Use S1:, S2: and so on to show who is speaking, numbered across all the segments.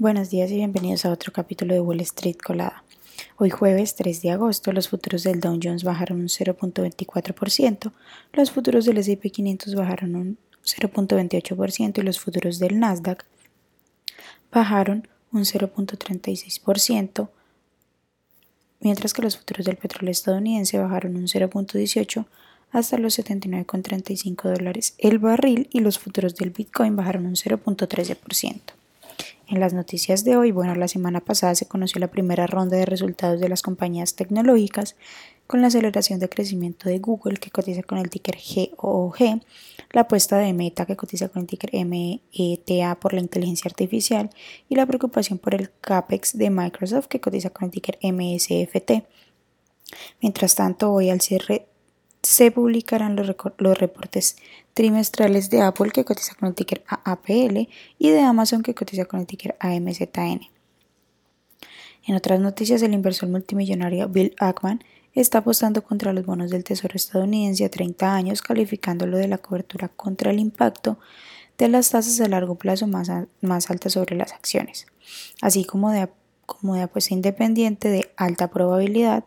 S1: Buenos días y bienvenidos a otro capítulo de Wall Street Colada. Hoy jueves 3 de agosto los futuros del Dow Jones bajaron un 0.24%, los futuros del S&P 500 bajaron un 0.28% y los futuros del Nasdaq bajaron un 0.36%, mientras que los futuros del petróleo estadounidense bajaron un 0.18% hasta los 79,35 dólares el barril y los futuros del Bitcoin bajaron un 0.13%. En las noticias de hoy, bueno, la semana pasada se conoció la primera ronda de resultados de las compañías tecnológicas con la aceleración de crecimiento de Google que cotiza con el ticker GOG, la apuesta de Meta que cotiza con el ticker META por la inteligencia artificial y la preocupación por el CAPEX de Microsoft que cotiza con el ticker MSFT. Mientras tanto, hoy al cierre se publicarán los, los, reportes trimestrales de Apple que cotiza con el ticker AAPL y de Amazon que cotiza con el ticker AMZN. En otras noticias, el inversor multimillonario Bill Ackman está apostando contra los bonos del Tesoro estadounidense a 30 años, calificándolo de la cobertura contra el impacto de las tasas a largo plazo más, más altas sobre las acciones, así como de, como de apuesta independiente de alta probabilidad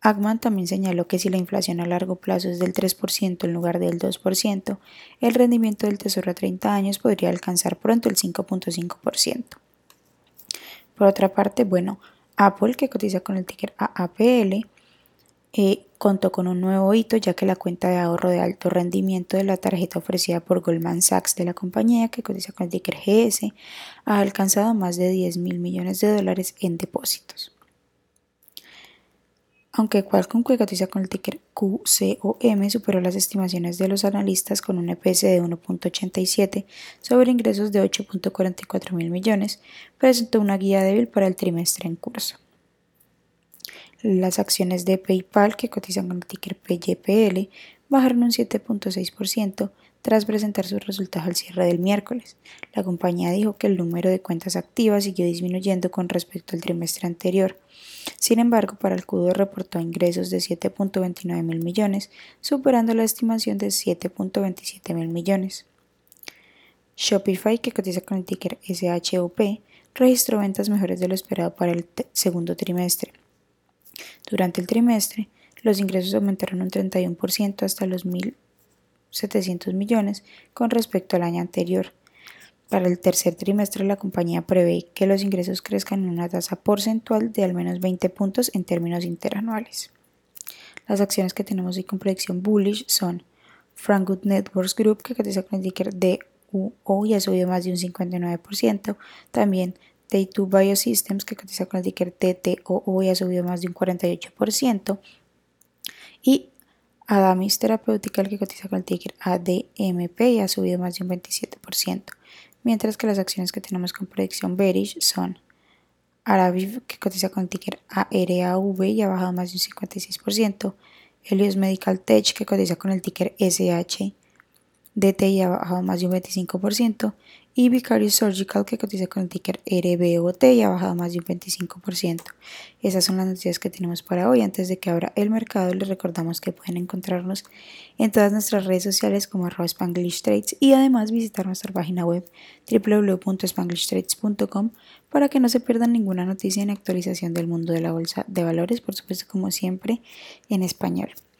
S1: Ackman también señaló que si la inflación a largo plazo es del 3% en lugar del 2%, el rendimiento del tesoro a 30 años podría alcanzar pronto el 5.5%. Por otra parte, bueno, Apple, que cotiza con el ticker AAPL, eh, contó con un nuevo hito ya que la cuenta de ahorro de alto rendimiento de la tarjeta ofrecida por Goldman Sachs de la compañía que cotiza con el ticker GS ha alcanzado más de 10 mil millones de dólares en depósitos aunque Qualcomm que cotiza con el ticker QCOM superó las estimaciones de los analistas con un EPS de 1.87 sobre ingresos de 8.44 mil millones, presentó una guía débil para el trimestre en curso. Las acciones de PayPal que cotizan con el ticker PYPL bajaron un 7.6% tras presentar sus resultados al cierre del miércoles. La compañía dijo que el número de cuentas activas siguió disminuyendo con respecto al trimestre anterior. Sin embargo, para el Q2 reportó ingresos de 7.29 mil millones, superando la estimación de 7.27 mil millones. Shopify, que cotiza con el ticker SHUP, registró ventas mejores de lo esperado para el segundo trimestre. Durante el trimestre, los ingresos aumentaron un 31% hasta los 1.700 millones con respecto al año anterior. Para el tercer trimestre, la compañía prevé que los ingresos crezcan en una tasa porcentual de al menos 20 puntos en términos interanuales. Las acciones que tenemos hoy con predicción bullish son Frankwood Networks Group, que cotiza con el ticker DUO y ha subido más de un 59%. También Day2 Biosystems, que cotiza con el ticker TTOO y ha subido más de un 48% y Adamis Therapeutical que cotiza con el ticker ADMP y ha subido más de un 27%, mientras que las acciones que tenemos con predicción bearish son Araviv que cotiza con el ticker ARAV y ha bajado más de un 56%, Helios Medical Tech que cotiza con el ticker SH DTI ha bajado más de un 25% y Vicarious Surgical que cotiza con el ticker RBOT y ha bajado más de un 25%. Esas son las noticias que tenemos para hoy. Antes de que abra el mercado, les recordamos que pueden encontrarnos en todas nuestras redes sociales como arroba Spanglish Trades y además visitar nuestra página web www.spanglishtrades.com para que no se pierdan ninguna noticia en actualización del mundo de la bolsa de valores, por supuesto como siempre en español.